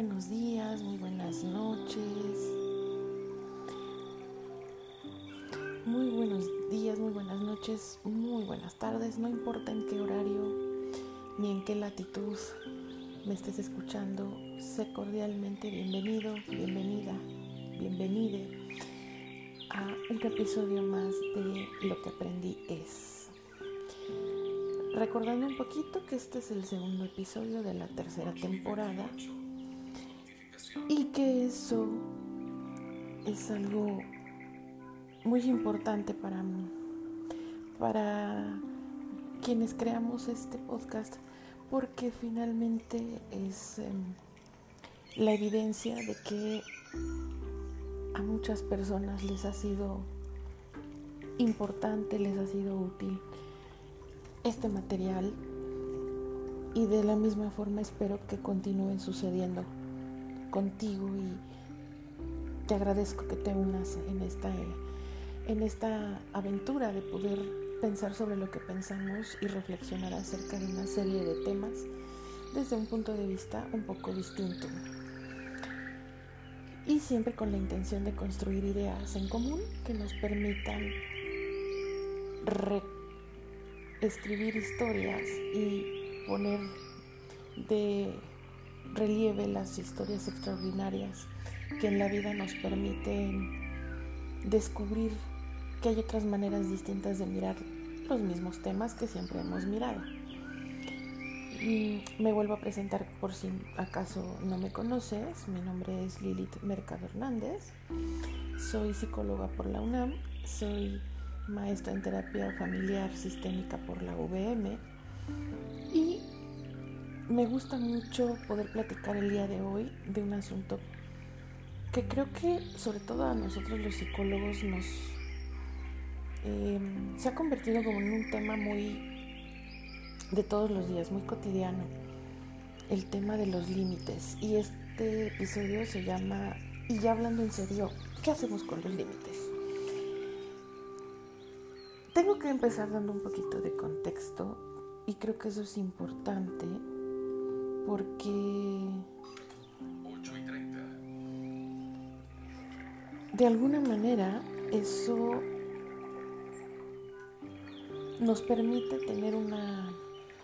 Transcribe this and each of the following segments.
buenos días, muy buenas noches. Muy buenos días, muy buenas noches, muy buenas tardes, no importa en qué horario ni en qué latitud me estés escuchando, sé cordialmente bienvenido, bienvenida, bienvenide a un episodio más de Lo que aprendí es. Recordando un poquito que este es el segundo episodio de la tercera temporada y que eso es algo muy importante para mí, para quienes creamos este podcast, porque finalmente es em, la evidencia de que a muchas personas les ha sido importante, les ha sido útil este material y de la misma forma espero que continúen sucediendo contigo y te agradezco que te unas en esta, en esta aventura de poder pensar sobre lo que pensamos y reflexionar acerca de una serie de temas desde un punto de vista un poco distinto. Y siempre con la intención de construir ideas en común que nos permitan escribir historias y poner de relieve las historias extraordinarias que en la vida nos permiten descubrir que hay otras maneras distintas de mirar los mismos temas que siempre hemos mirado. Me vuelvo a presentar por si acaso no me conoces. Mi nombre es Lilith Mercado Hernández. Soy psicóloga por la UNAM. Soy maestra en terapia familiar sistémica por la VM. Me gusta mucho poder platicar el día de hoy de un asunto que creo que sobre todo a nosotros los psicólogos nos em, se ha convertido como en un tema muy de todos los días, muy cotidiano, el tema de los límites. Y este episodio se llama, y ya hablando en serio, ¿qué hacemos con los límites? Tengo que empezar dando un poquito de contexto y creo que eso es importante porque de alguna manera eso nos permite tener una,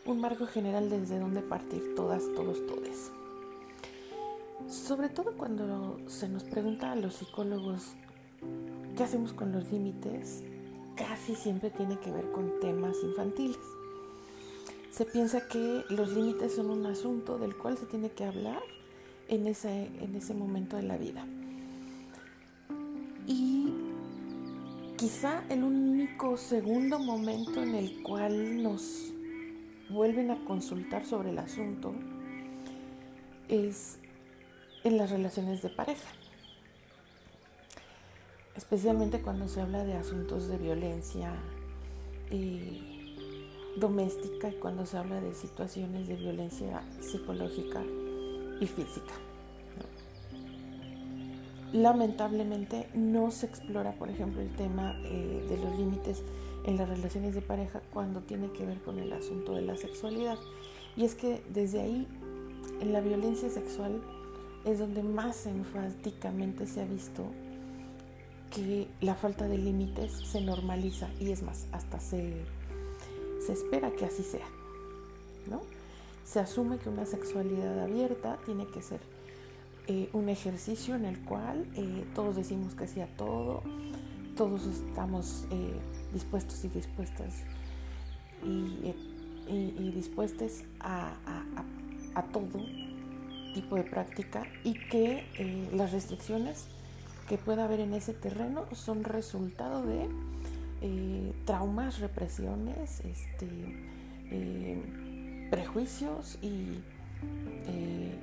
un marco general desde donde partir todas, todos, todes. Sobre todo cuando se nos pregunta a los psicólogos qué hacemos con los límites, casi siempre tiene que ver con temas infantiles se piensa que los límites son un asunto del cual se tiene que hablar en ese, en ese momento de la vida. Y quizá el único segundo momento en el cual nos vuelven a consultar sobre el asunto es en las relaciones de pareja. Especialmente cuando se habla de asuntos de violencia y doméstica y cuando se habla de situaciones de violencia psicológica y física. Lamentablemente no se explora, por ejemplo, el tema eh, de los límites en las relaciones de pareja cuando tiene que ver con el asunto de la sexualidad. Y es que desde ahí, en la violencia sexual, es donde más enfáticamente se ha visto que la falta de límites se normaliza y es más, hasta se se espera que así sea, ¿no? Se asume que una sexualidad abierta tiene que ser eh, un ejercicio en el cual eh, todos decimos que sí a todo, todos estamos eh, dispuestos y dispuestas y, dispuestas a, a, todo tipo de práctica y que las restricciones que pueda haber en ese terreno son resultado de eh, traumas, represiones, este, eh, prejuicios y eh,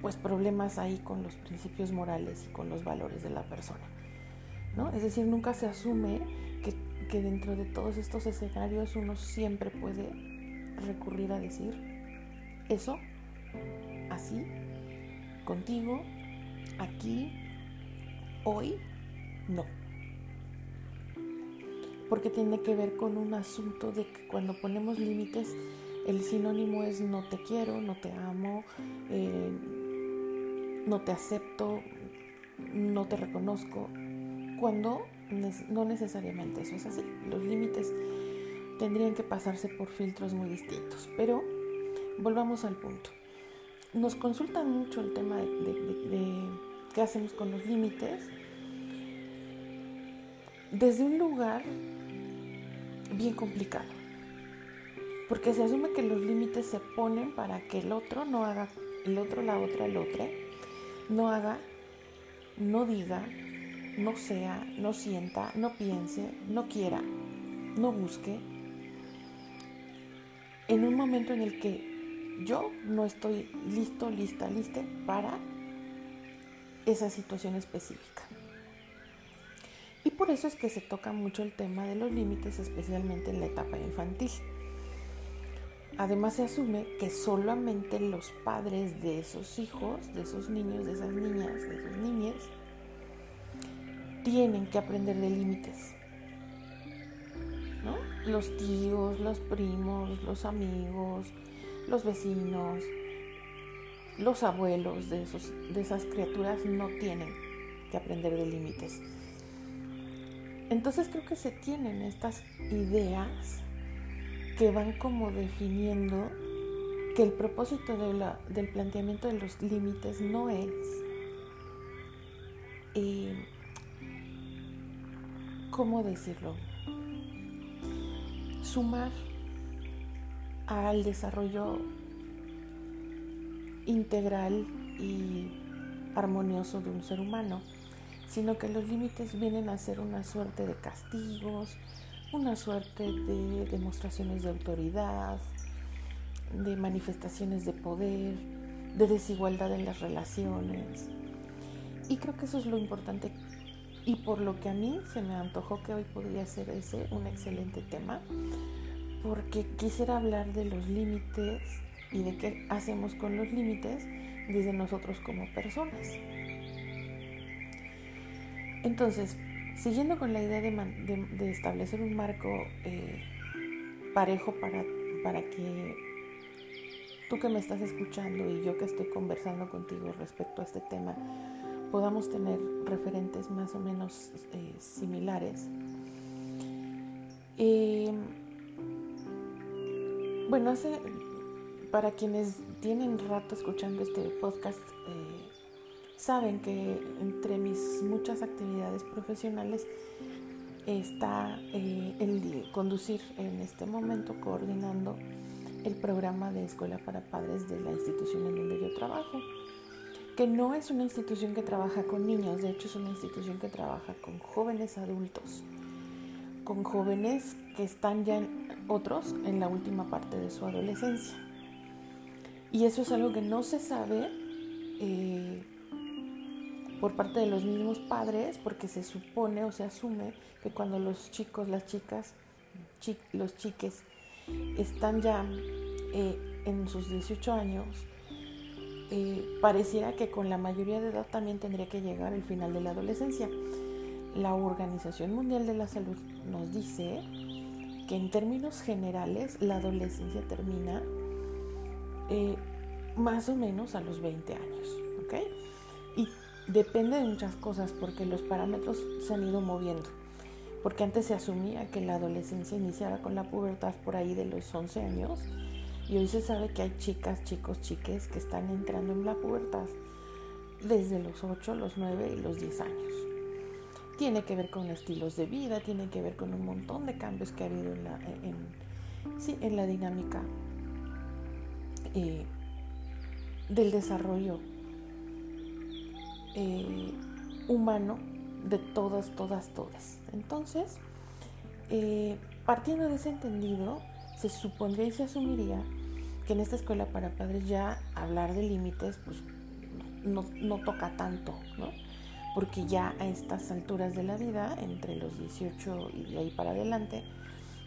pues problemas ahí con los principios morales y con los valores de la persona. ¿no? Es decir, nunca se asume que, que dentro de todos estos escenarios uno siempre puede recurrir a decir eso, así, contigo, aquí, hoy, no porque tiene que ver con un asunto de que cuando ponemos límites, el sinónimo es no te quiero, no te amo, eh, no te acepto, no te reconozco, cuando no necesariamente eso es así. Los límites tendrían que pasarse por filtros muy distintos. Pero volvamos al punto. Nos consultan mucho el tema de, qué hacemos con los límites desde un lugar bien complicado. Porque se asume que los límites se ponen para que el otro no haga, el otro, la otra, el otro, no haga, no diga, no sea, no sienta, no piense, no quiera, no busque, en un momento en el que yo no estoy listo, lista, lista para esa situación específica. Por eso es que se toca mucho el tema de los límites, especialmente en la etapa infantil. Además se asume que solamente los padres de esos hijos, de esos niños, de esas niñas, de esos niñas, tienen que aprender de límites. Los tíos, los primos, los amigos, los vecinos, los abuelos de, esos, de esas criaturas no tienen que aprender de límites. Entonces creo que se tienen estas ideas que van como definiendo que el propósito del planteamiento de los límites no es eh, ¿cómo decirlo? Sumar al desarrollo integral y armonioso de un ser humano, sino que los límites vienen a ser una suerte de castigos, una suerte de demostraciones de autoridad, de manifestaciones de poder, de desigualdad en las relaciones. Y creo que eso es lo importante y por lo que a mí se me antojó que hoy podría ser ese un excelente tema, porque quisiera hablar de los límites y de qué hacemos con los límites desde nosotros como personas. Entonces, siguiendo con la idea de, establecer un marco eh, parejo para, para que tú que me estás escuchando y yo que estoy conversando contigo respecto a este tema, podamos tener referentes más o menos eh, similares. Eh, bueno, hace, para quienes tienen rato escuchando este podcast, eh, saben que entre mis muchas actividades profesionales está el conducir en este momento coordinando el programa de escuela para padres de la institución en donde yo trabajo que no es una institución que trabaja con niños, de hecho es una institución que trabaja con jóvenes adultos, con jóvenes que están ya otros en la última parte de su adolescencia. Y eso es algo que no se sabe eh, por parte de los mismos padres, porque se supone o se asume que cuando los chicos, las chicas, los chiques están ya eh, en sus 18 años, eh, pareciera que con la mayoría de edad también tendría que llegar el final de la adolescencia. La Organización Mundial de la Salud nos dice que en términos generales la adolescencia termina eh, más o menos a los 20 años. Y depende de muchas cosas porque los parámetros se han ido moviendo. Porque antes se asumía que la adolescencia iniciaba con la pubertad por ahí de los 11 años y hoy se sabe que hay chicas, chicos, chiques que están entrando en la pubertad desde los 8, los 9 y los 10 años. Tiene que ver con estilos de vida, tiene que ver con un montón de cambios que ha habido en la, en, la dinámica eh, del desarrollo eh, humano de todas, todas, todas. Entonces, eh, partiendo de ese entendido, se supondría y se asumiría que en esta escuela para padres ya hablar de límites pues no, toca tanto, ¿no? Porque ya a estas alturas de la vida, entre los 18 y de ahí para adelante,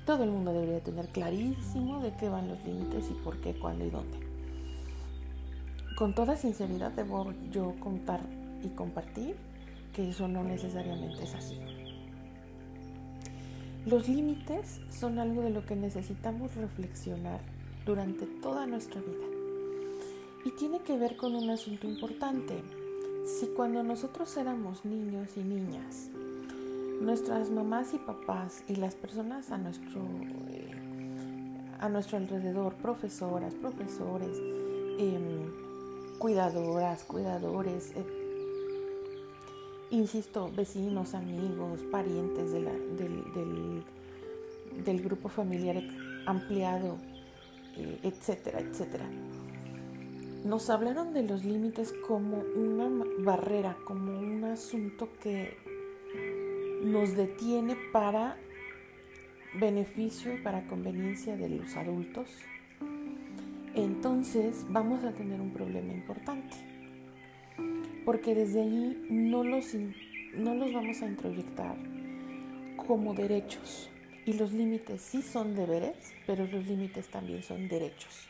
todo el mundo debería tener clarísimo de qué van los límites y por qué, cuándo y dónde. Con toda sinceridad debo yo contar y compartir que eso no necesariamente es así. Los límites son algo de lo que necesitamos reflexionar durante toda nuestra vida. Y tiene que ver con un asunto importante. Si cuando nosotros éramos niños y niñas, nuestras mamás y papás y las personas a nuestro, a nuestro alrededor, profesoras, profesores, em, cuidadoras, cuidadores, eh, insisto, vecinos, amigos, parientes del, grupo familiar ampliado, eh, etcétera, etcétera. Nos hablaron de los límites como una barrera, como un asunto que nos detiene para beneficio y para conveniencia de los adultos, entonces vamos a tener un problema importante. Porque desde allí no los, no los vamos a introyectar como derechos. Y los límites sí son deberes, pero los límites también son derechos.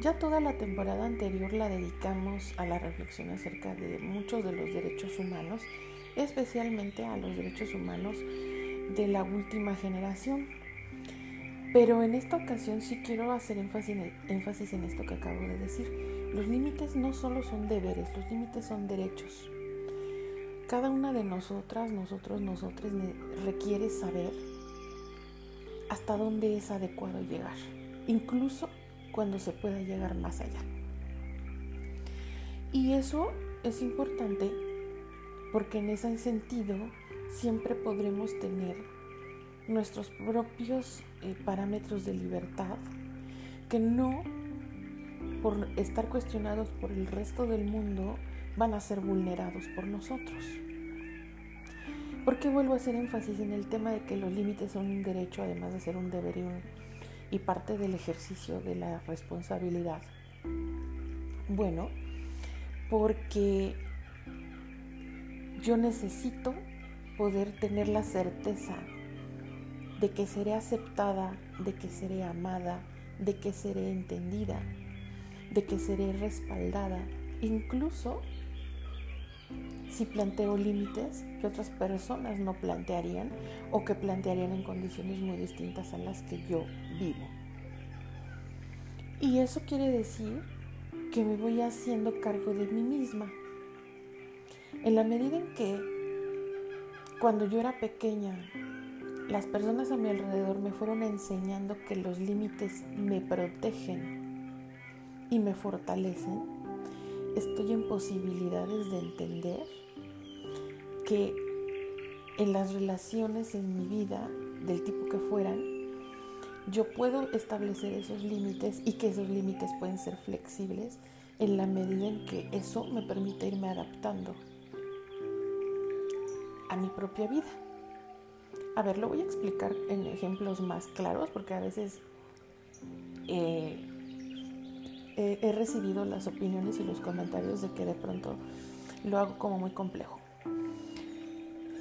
Ya toda la temporada anterior la dedicamos a la reflexión acerca de muchos de los derechos humanos especialmente a los derechos humanos de la última generación. Pero en esta ocasión sí quiero hacer énfasis en, esto que acabo de decir. Los límites no solo son deberes, los límites son derechos. Cada una de nosotras, nosotros, nosotros requiere saber hasta dónde es adecuado llegar, incluso cuando se pueda llegar más allá. Y eso es importante porque en ese sentido siempre podremos tener nuestros propios eh, parámetros de libertad que no por estar cuestionados por el resto del mundo van a ser vulnerados por nosotros. Porque vuelvo a hacer énfasis en el tema de que los límites son un derecho, además de ser un deber y parte del ejercicio de la responsabilidad. Bueno, porque yo necesito poder tener la certeza de que seré aceptada, de que seré amada, de que seré entendida, de que seré respaldada, incluso si planteo límites que otras personas no plantearían o que plantearían en condiciones muy distintas a las que yo vivo. Y eso quiere decir que me voy haciendo cargo de mí misma, en la medida en que cuando yo era pequeña, las personas a mi alrededor me fueron enseñando que los límites me protegen y me fortalecen, estoy en posibilidades de entender que en las relaciones en mi vida, del tipo que fueran, yo puedo establecer esos límites y que esos límites pueden ser flexibles en la medida en que eso me permite irme adaptando a mi propia vida. A ver, lo voy a explicar en ejemplos más claros porque a veces eh, he recibido las opiniones y los comentarios de que de pronto lo hago como muy complejo.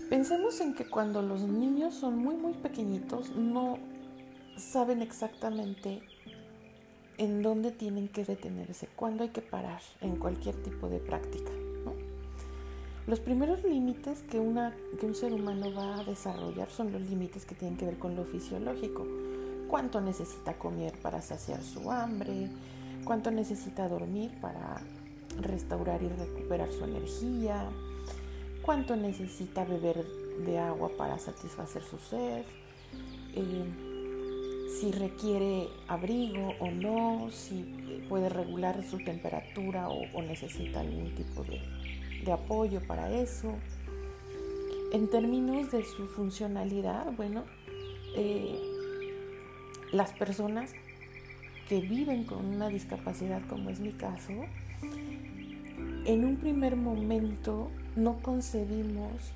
Pensemos en que cuando los niños son muy muy pequeñitos no saben exactamente en dónde tienen que detenerse, cuándo hay que parar en cualquier tipo de práctica. Los primeros límites que, una, que un ser humano va a desarrollar son los límites que tienen que ver con lo fisiológico. Cuánto necesita comer para saciar su hambre, cuánto necesita dormir para restaurar y recuperar su energía, cuánto necesita beber de agua para satisfacer su sed, eh, si requiere abrigo o no, si puede regular su temperatura o necesita algún tipo de, apoyo para eso. En términos de su funcionalidad, bueno, eh, las personas que viven con una discapacidad, como es mi caso, en un primer momento no concebimos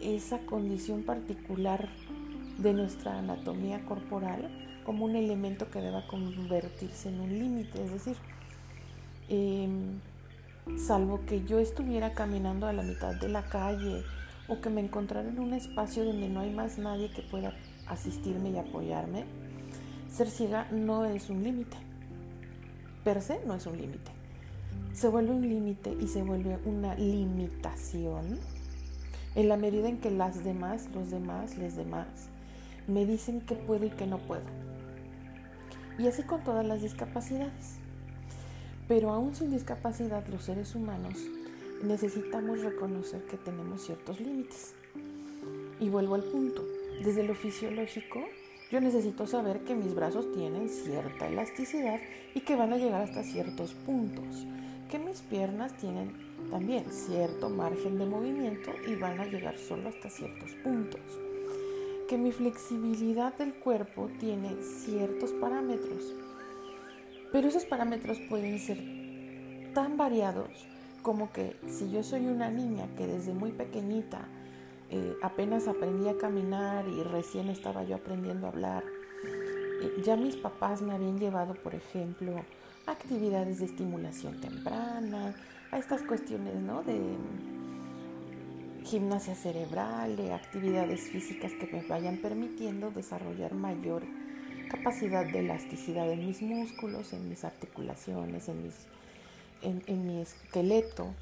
esa condición particular de nuestra anatomía corporal como un elemento que deba convertirse en un límite. Es decir, em, salvo que yo estuviera caminando a la mitad de la calle o que me encontrara en un espacio donde no hay más nadie que pueda asistirme y apoyarme, ser ciega no es un límite. Per se no es un límite. Se vuelve un límite y se vuelve una limitación en la medida en que las demás, los demás, les demás, me dicen que puedo y que no puedo. Y así con todas las discapacidades. Pero aún sin discapacidad, los seres humanos necesitamos reconocer que tenemos ciertos límites. Y vuelvo al punto, desde lo fisiológico, yo necesito saber que mis brazos tienen cierta elasticidad y que van a llegar hasta ciertos puntos, que mis piernas tienen también cierto margen de movimiento y van a llegar solo hasta ciertos puntos, que mi flexibilidad del cuerpo tiene ciertos parámetros, pero esos parámetros pueden ser tan variados como que si yo soy una niña que desde muy pequeñita eh, apenas aprendí a caminar y recién estaba yo aprendiendo a hablar, eh, ya mis papás me habían llevado, por ejemplo, a actividades de estimulación temprana, a estas cuestiones ¿no? de gimnasia cerebral, de actividades físicas que me vayan permitiendo desarrollar mayor capacidad de elasticidad en mis músculos, en mis articulaciones, en en, mi esqueleto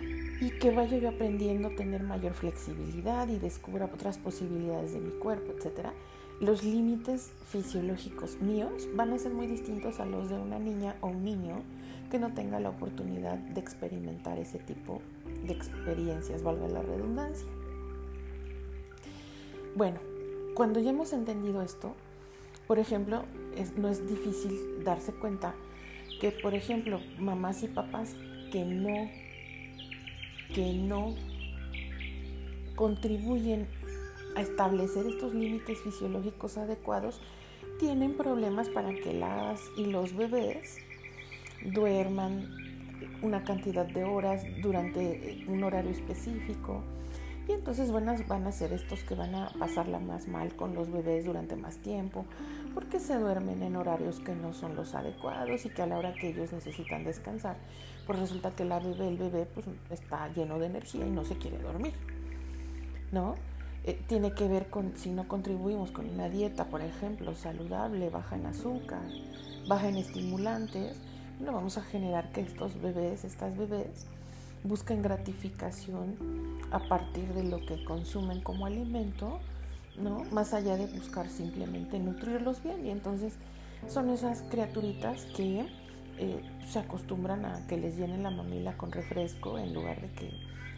y que vaya yo aprendiendo a tener mayor flexibilidad y descubra otras posibilidades de mi cuerpo, etc. Los límites fisiológicos míos van a ser muy distintos a los de una niña o un niño que no tenga la oportunidad de experimentar ese tipo de experiencias, valga la redundancia. Bueno, cuando ya hemos entendido esto, por ejemplo, no es difícil darse cuenta que por ejemplo mamás y papás que no que no contribuyen a establecer estos límites fisiológicos adecuados tienen problemas para que las y los bebés duerman una cantidad de horas durante un horario específico y entonces van a, van a ser estos que van a pasarla más mal con los bebés durante más tiempo, porque se duermen en horarios que no son los adecuados y que a la hora que ellos necesitan descansar, pues resulta que la bebé, el bebé, pues está lleno de energía y no se quiere dormir, ¿no? Eh, tiene que ver con si no contribuimos con una dieta, por ejemplo, saludable, baja en azúcar, baja en estimulantes, no vamos a generar que estos bebés, estas bebés, buscan gratificación a partir de lo que consumen como alimento, ¿no? Más allá de buscar simplemente nutrirlos bien. Y entonces son esas criaturitas que eh, se acostumbran a que les llenen la mamila con refresco en lugar de que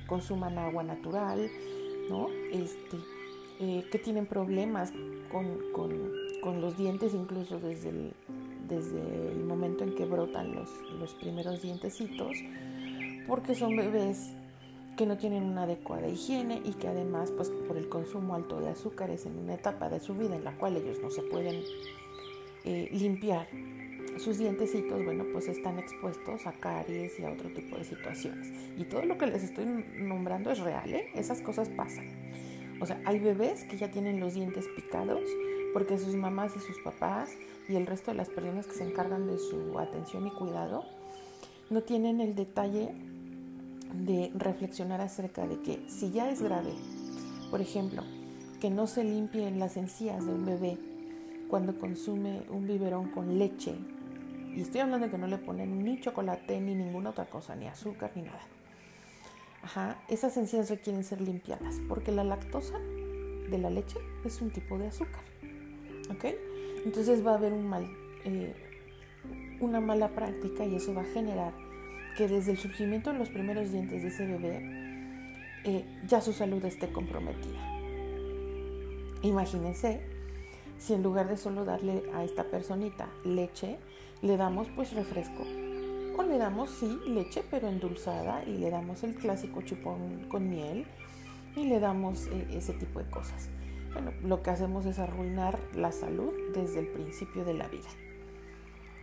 consuman agua natural, ¿no? Este, eh, que tienen problemas con, con, los dientes incluso desde el, desde el momento en que brotan los, los primeros dientecitos porque son bebés que no tienen una adecuada higiene y que además pues por el consumo alto de azúcares en una etapa de su vida en la cual ellos no se pueden eh, limpiar sus dientecitos, bueno, pues están expuestos a caries y a otro tipo de situaciones. Y todo lo que les estoy nombrando es real, ¿eh? Esas cosas pasan. O sea, hay bebés que ya tienen los dientes picados porque sus mamás y sus papás y el resto de las personas que se encargan de su atención y cuidado no tienen el detalle de reflexionar acerca de que si ya es grave, por ejemplo, que no se limpien las encías de un bebé cuando consume un biberón con leche, y estoy hablando de que no le ponen ni chocolate ni ninguna otra cosa, ni azúcar ni nada. Ajá, esas encías requieren ser limpiadas porque la lactosa de la leche es un tipo de azúcar. ¿Ok? Entonces va a haber un mal, eh, una mala práctica y eso va a generar que desde el surgimiento de los primeros dientes de ese bebé eh, ya su salud esté comprometida. Imagínense si en lugar de solo darle a esta personita leche, le damos pues refresco. O le damos, sí, leche pero endulzada y le damos el clásico chupón con miel y le damos eh, ese tipo de cosas. Bueno, lo que hacemos es arruinar la salud desde el principio de la vida.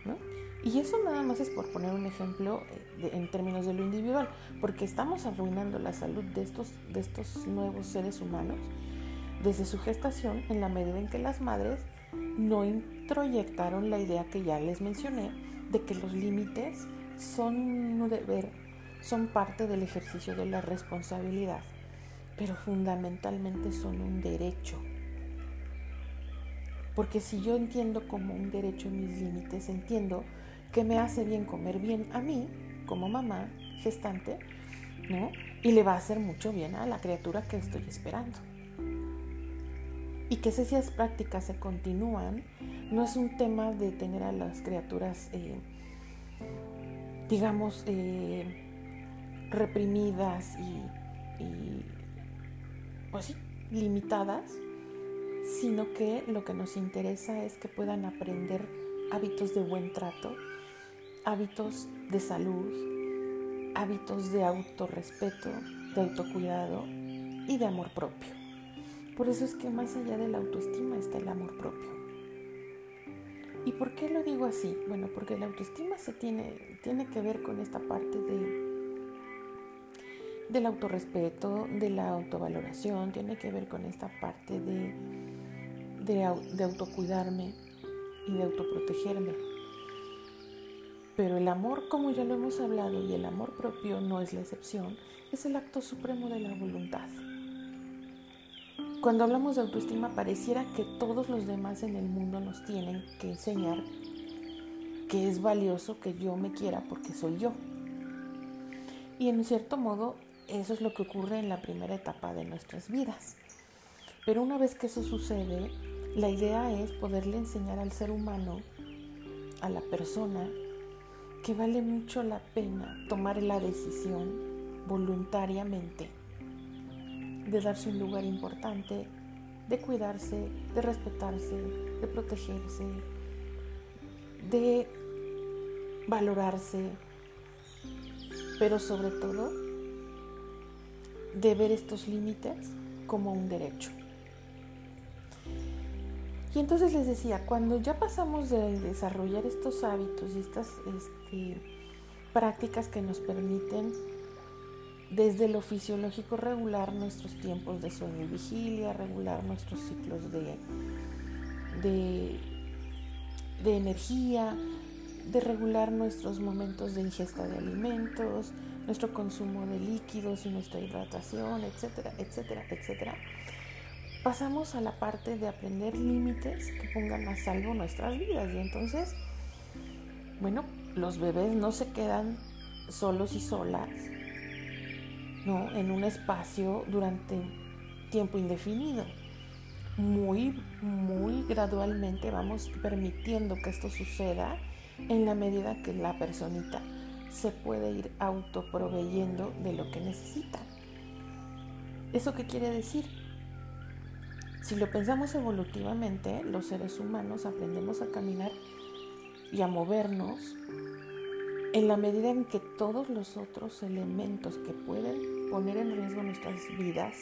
¿no? Y eso nada más es por poner un ejemplo eh, en términos de lo individual, porque estamos arruinando la salud de estos, de estos nuevos seres humanos desde su gestación en la medida en que las madres no introyectaron la idea que ya les mencioné de que los límites son un deber, son parte del ejercicio de la responsabilidad, pero fundamentalmente son un derecho. Porque si yo entiendo como un derecho mis límites, entiendo que me hace bien comer bien a mí, como mamá gestante, ¿no? Y le va a hacer mucho bien a la criatura que estoy esperando. Y que esas prácticas se continúan, no es un tema de tener a las criaturas eh, digamos, eh, reprimidas y, y, pues sí, limitadas, sino que lo que nos interesa es que puedan aprender hábitos de buen trato, hábitos de salud, hábitos de autorrespeto, de autocuidado y de amor propio. Por eso es que más allá de la autoestima está el amor propio. ¿Y por qué lo digo así? Bueno, porque la autoestima se tiene, tiene que ver con esta parte de del autorrespeto, de la autovaloración, tiene que ver con esta parte de, de, de autocuidarme y de autoprotegerme. Pero el amor, como ya lo hemos hablado, y el amor propio no es la excepción, es el acto supremo de la voluntad. Cuando hablamos de autoestima pareciera que todos los demás en el mundo nos tienen que enseñar que es valioso que yo me quiera porque soy yo. Y en cierto modo eso es lo que ocurre en la primera etapa de nuestras vidas. Pero una vez que eso sucede, la idea es poderle enseñar al ser humano, a la persona, que vale mucho la pena tomar la decisión voluntariamente de darse un lugar importante, de cuidarse, de respetarse, de protegerse, de valorarse, pero sobre todo de ver estos límites como un derecho. Y entonces les decía, cuando ya pasamos de desarrollar estos hábitos y estas este, prácticas que nos permiten desde lo fisiológico regular nuestros tiempos de sueño y vigilia, regular nuestros ciclos de, de, energía, de regular nuestros momentos de ingesta de alimentos, nuestro consumo de líquidos y nuestra hidratación, etcétera, etcétera, etcétera pasamos a la parte de aprender límites que pongan a salvo nuestras vidas. Y entonces, bueno, los bebés no se quedan solos y solas, ¿no? En un espacio durante tiempo indefinido. Muy, muy gradualmente vamos permitiendo que esto suceda en la medida que la personita se puede ir autoproveyendo de lo que necesita. ¿Eso qué quiere decir? Si lo pensamos evolutivamente, los seres humanos aprendemos a caminar y a movernos en la medida en que todos los otros elementos que pueden poner en riesgo nuestras vidas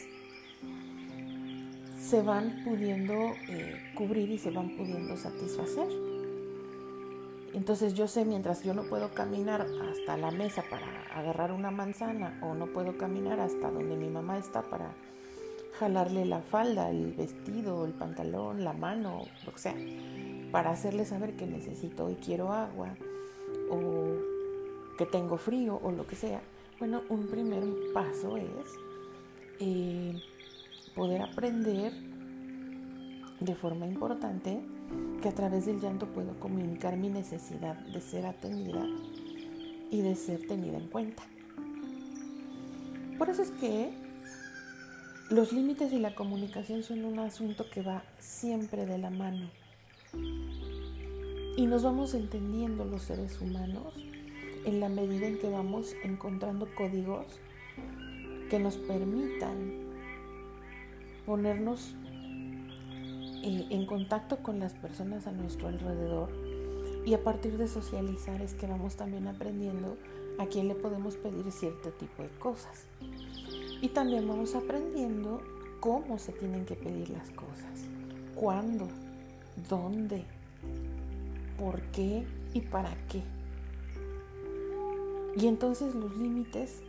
se van pudiendo eh, cubrir y se van pudiendo satisfacer. Entonces yo sé, mientras yo no puedo caminar hasta la mesa para agarrar una manzana o no puedo caminar hasta donde mi mamá está para jalarle la falda, el vestido, el pantalón, la mano, lo que sea, para hacerle saber que necesito y quiero agua o que tengo frío o lo que sea. Bueno, un primer paso es eh, poder aprender de forma importante que a través del llanto puedo comunicar mi necesidad de ser atendida y de ser tenida en cuenta. Por eso es que los límites y la comunicación son un asunto que va siempre de la mano. Y nos vamos entendiendo los seres humanos en la medida en que vamos encontrando códigos que nos permitan ponernos eh, en contacto con las personas a nuestro alrededor y a partir de socializar es que vamos también aprendiendo a quién le podemos pedir cierto tipo de cosas. Y también vamos aprendiendo cómo se tienen que pedir las cosas, cuándo, dónde, por qué y para qué. Y entonces los límites,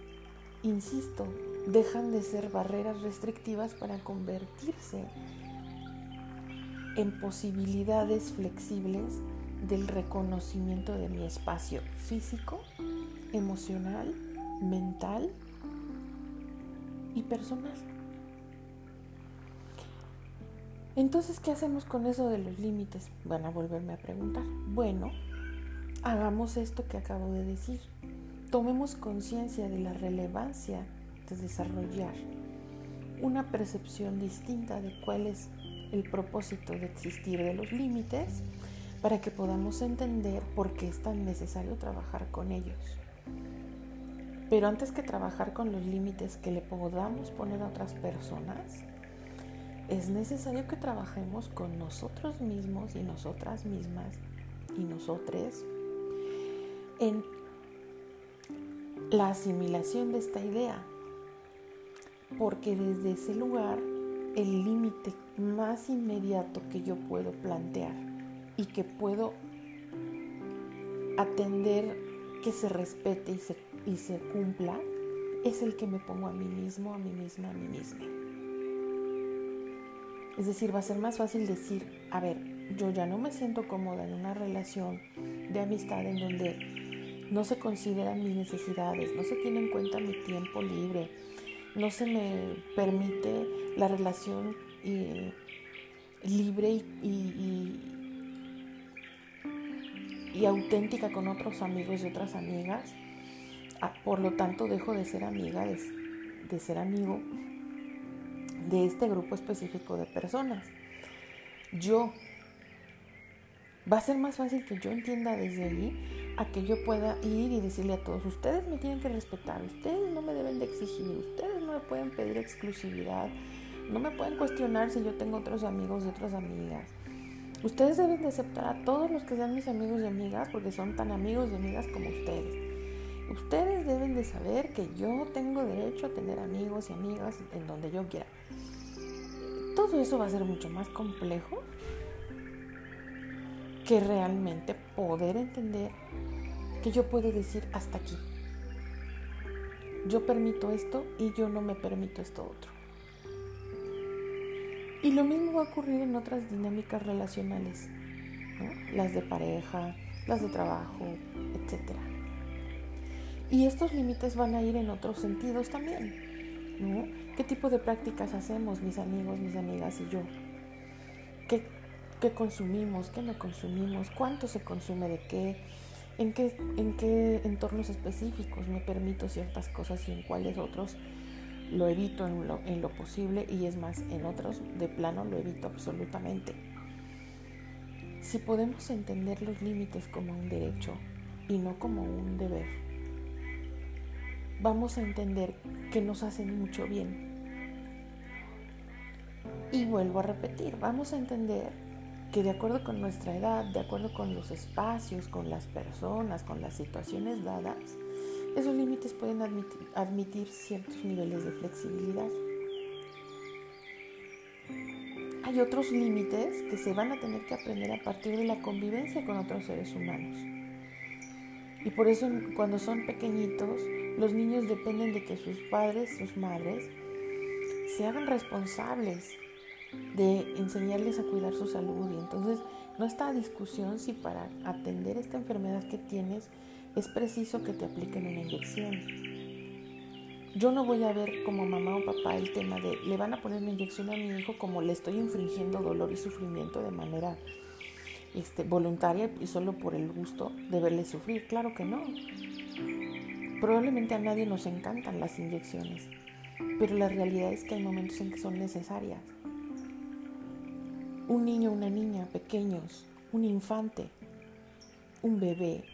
insisto, dejan de ser barreras restrictivas para convertirse en posibilidades flexibles del reconocimiento de mi espacio físico, emocional, mental y personal. Entonces, ¿qué hacemos con eso de los límites? Van a volverme a preguntar. Bueno, hagamos esto que acabo de decir. Tomemos conciencia de la relevancia de desarrollar una percepción distinta de cuál es el propósito de existir de los límites para que podamos entender por qué es tan necesario trabajar con ellos. Pero antes que trabajar con los límites que le podamos poner a otras personas, es necesario que trabajemos con nosotros mismos y nosotras mismas y nosotres en la asimilación de esta idea. Porque desde ese lugar el límite más inmediato que yo puedo plantear y que puedo atender que se respete y se, y se cumpla es el que me pongo a mí mismo, a mí misma, a mí misma. Es decir, va a ser más fácil decir, a ver, yo ya no me siento cómoda en una relación de amistad en donde no se consideran mis necesidades, no se tiene en cuenta mi tiempo libre, no se me permite la relación eh, libre y, y, auténtica con otros amigos y otras amigas. Ah, por lo tanto, dejo de ser amiga, de, ser amigo de este grupo específico de personas. Yo va a ser más fácil que yo entienda desde ahí a que yo pueda ir y decirle a todos, ustedes me tienen que respetar, ustedes no me deben de exigir, ustedes no me pueden pedir exclusividad, no me pueden cuestionar si yo tengo otros amigos y otras amigas. Ustedes deben de aceptar a todos los que sean mis amigos y amigas porque son tan amigos y amigas como ustedes. Ustedes deben de saber que yo tengo derecho a tener amigos y amigas en donde yo quiera. Todo eso va a ser mucho más complejo que realmente poder entender que yo puedo decir hasta aquí. Yo permito esto y yo no me permito esto otro. Y lo mismo va a ocurrir en otras dinámicas relacionales, las de pareja, las de trabajo, etc. Y estos límites van a ir en otros sentidos también. ¿Qué tipo de prácticas hacemos mis amigos, mis amigas y yo? ¿Qué qué consumimos, qué no consumimos, cuánto se consume de qué, en qué, en qué entornos específicos me permito ciertas cosas y en cuáles otros lo evito en lo, en lo posible y es más, en otros de plano lo evito absolutamente. Si podemos entender los límites como un derecho y no como un deber, vamos a entender que nos hacen mucho bien. Y vuelvo a repetir, vamos a entender que de acuerdo con nuestra edad, de acuerdo con los espacios, con las personas, con las situaciones dadas, esos límites pueden admitir, ciertos niveles de flexibilidad. Hay otros límites que se van a tener que aprender a partir de la convivencia con otros seres humanos. Y por eso cuando son pequeñitos, los niños dependen de que sus padres, sus madres, se hagan responsables de enseñarles a cuidar su salud. Y entonces no está a discusión si para atender esta enfermedad que tienes es preciso que te apliquen una inyección. Yo no voy a ver como mamá o papá el tema de le van a poner una inyección a mi hijo como le estoy infringiendo dolor y sufrimiento de manera este, voluntaria y solo por el gusto de verle sufrir. Claro que no. Probablemente a nadie nos encantan las inyecciones, pero la realidad es que hay momentos en que son necesarias un niño, una niña, pequeños, un infante, un bebé,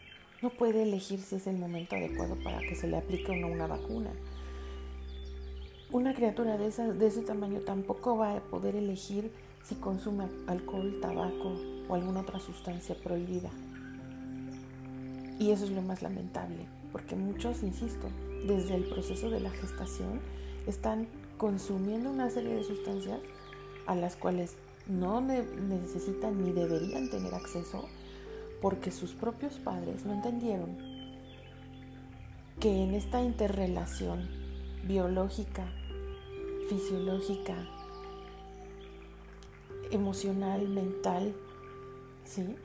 no puede elegir si es el momento adecuado para que se le aplique o no una vacuna. Una criatura de, de ese tamaño tampoco va a poder elegir si consume alcohol, tabaco o alguna otra sustancia prohibida. Y eso es lo más lamentable, porque muchos, insisto, desde el proceso de la gestación están consumiendo una serie de sustancias a las cuales no necesitan ni deberían tener acceso porque sus propios padres no entendieron que en esta interrelación biológica, fisiológica, emocional, mental, ¿sí?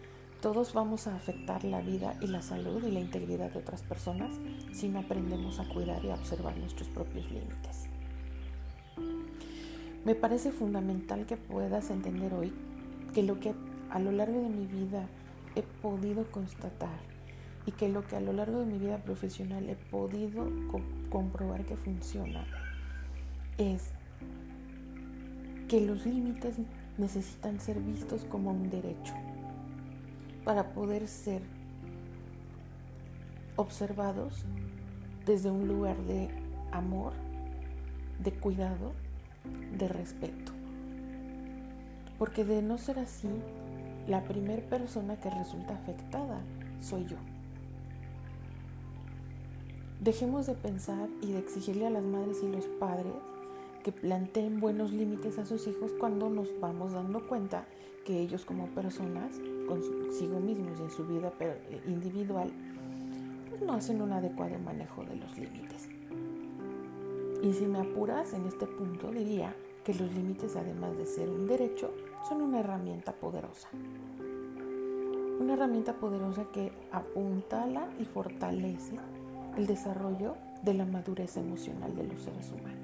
Todos vamos a afectar la vida y la salud y la integridad de otras personas si no aprendemos a cuidar y a observar nuestros propios límites. Me parece fundamental que puedas entender hoy que lo que a lo largo de mi vida he podido constatar y que lo que a lo largo de mi vida profesional he podido comprobar que funciona es que los límites necesitan ser vistos como un derecho para poder ser observados desde un lugar de amor, de cuidado, de respeto. Porque de no ser así, la primera persona que resulta afectada soy yo. Dejemos de pensar y de exigirle a las madres y los padres que planteen buenos límites a sus hijos cuando nos vamos dando cuenta que ellos como personas, consigo mismos y en su vida individual, pues no hacen un adecuado manejo de los límites. Y si me apuras en este punto, diría que los límites, además de ser un derecho, son una herramienta poderosa. Una herramienta poderosa que apuntala y fortalece el desarrollo de la madurez emocional de los seres humanos.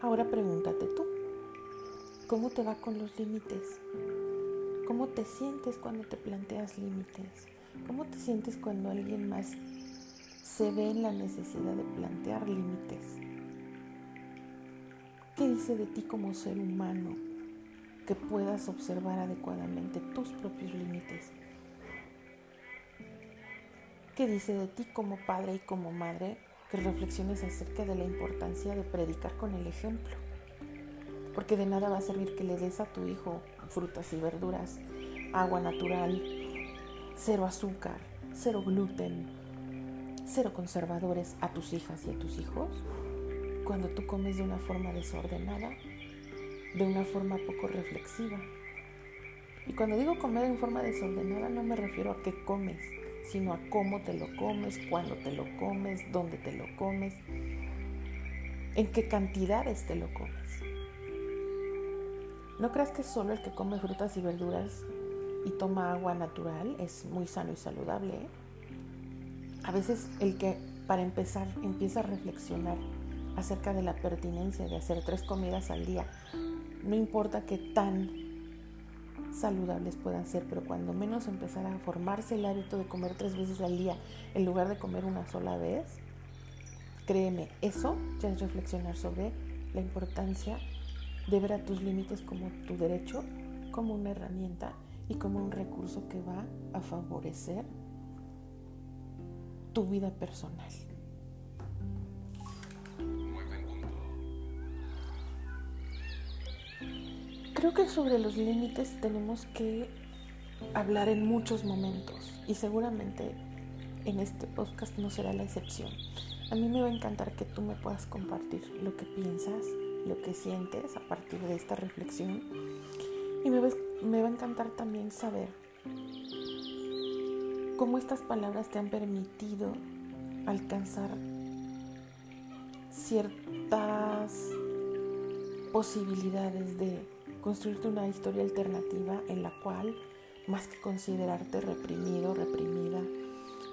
Ahora pregúntate tú, ¿cómo te va con los límites? ¿Cómo te sientes cuando te planteas límites? ¿Cómo te sientes cuando alguien más se ve en la necesidad de plantear límites? ¿Qué dice de ti como ser humano que puedas observar adecuadamente tus propios límites? ¿Qué dice de ti como padre y como madre que reflexiones acerca de la importancia de predicar con el ejemplo? Porque de nada va a servir que le des a tu hijo frutas y verduras, agua natural, cero azúcar, cero gluten, cero conservadores a tus hijas y a tus hijos cuando tú comes de una forma desordenada, de una forma poco reflexiva. Y cuando digo comer en forma desordenada no me refiero a qué comes, sino a cómo te lo comes, cuándo te lo comes, dónde te lo comes, en qué cantidades te lo comes. No creas que solo el que come frutas y verduras y toma agua natural es muy sano y saludable. ¿eh? A veces el que para empezar empieza a reflexionar acerca de la pertinencia de hacer tres comidas al día, no importa qué tan saludables puedan ser, pero cuando menos empezar a formarse el hábito de comer tres veces al día en lugar de comer una sola vez, créeme, eso ya es reflexionar sobre la importancia de ver a tus límites como tu derecho, como una herramienta y como un recurso que va a favorecer tu vida personal. Creo que sobre los límites tenemos que hablar en muchos momentos y seguramente en este podcast no será la excepción. A mí me va a encantar que tú me puedas compartir lo que piensas, lo que sientes a partir de esta reflexión y me va, me va a encantar también saber cómo estas palabras te han permitido alcanzar ciertas posibilidades de construirte una historia alternativa en la cual, más que considerarte reprimido, reprimida,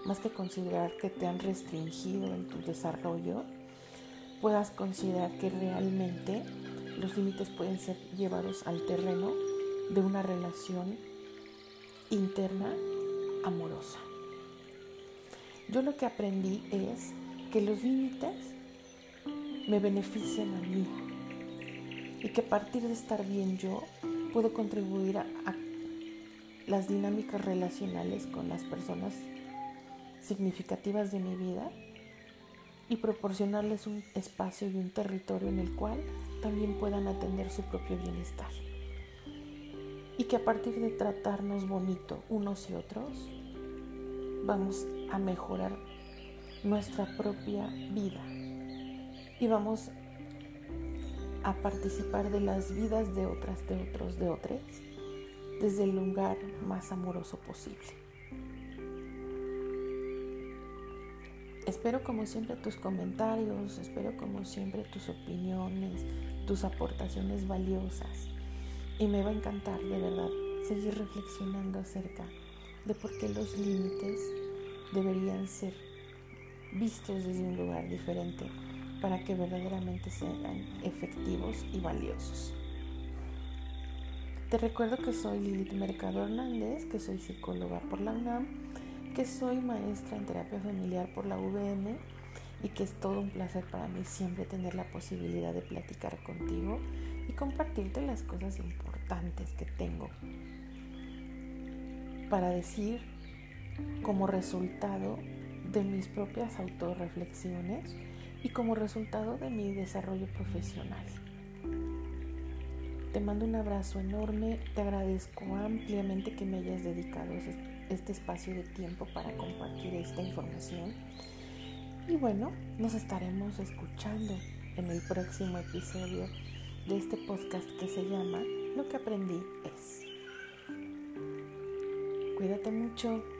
más que considerar que te han restringido en tu desarrollo, puedas considerar que realmente los límites pueden ser llevados al terreno de una relación interna amorosa. Yo lo que aprendí es que los límites me benefician a mí y que a partir de estar bien yo puedo contribuir a, las dinámicas relacionales con las personas significativas de mi vida y proporcionarles un espacio y un territorio en el cual también puedan atender su propio bienestar. Y que a partir de tratarnos bonito unos y otros, vamos a mejorar nuestra propia vida. Y vamos a participar de las vidas de otras, de otros, de otros, desde el lugar más amoroso posible. Espero como siempre tus comentarios, espero como siempre tus opiniones, tus aportaciones valiosas. Y me va a encantar, de verdad, seguir reflexionando acerca de por qué los límites deberían ser vistos desde un lugar diferente para que verdaderamente sean efectivos y valiosos. Te recuerdo que soy Lilith Mercado Hernández, que soy psicóloga por la UNAM, que soy maestra en terapia familiar por la UVM y que es todo un placer para mí siempre tener la posibilidad de platicar contigo y compartirte las cosas importantes que tengo para decir como resultado de mis propias autorreflexiones y como resultado de mi desarrollo profesional. Te mando un abrazo enorme, te agradezco ampliamente que me hayas dedicado este espacio de tiempo para compartir esta información. Y bueno, nos estaremos escuchando en el próximo episodio de este podcast que se llama Lo que aprendí es. Cuídate mucho.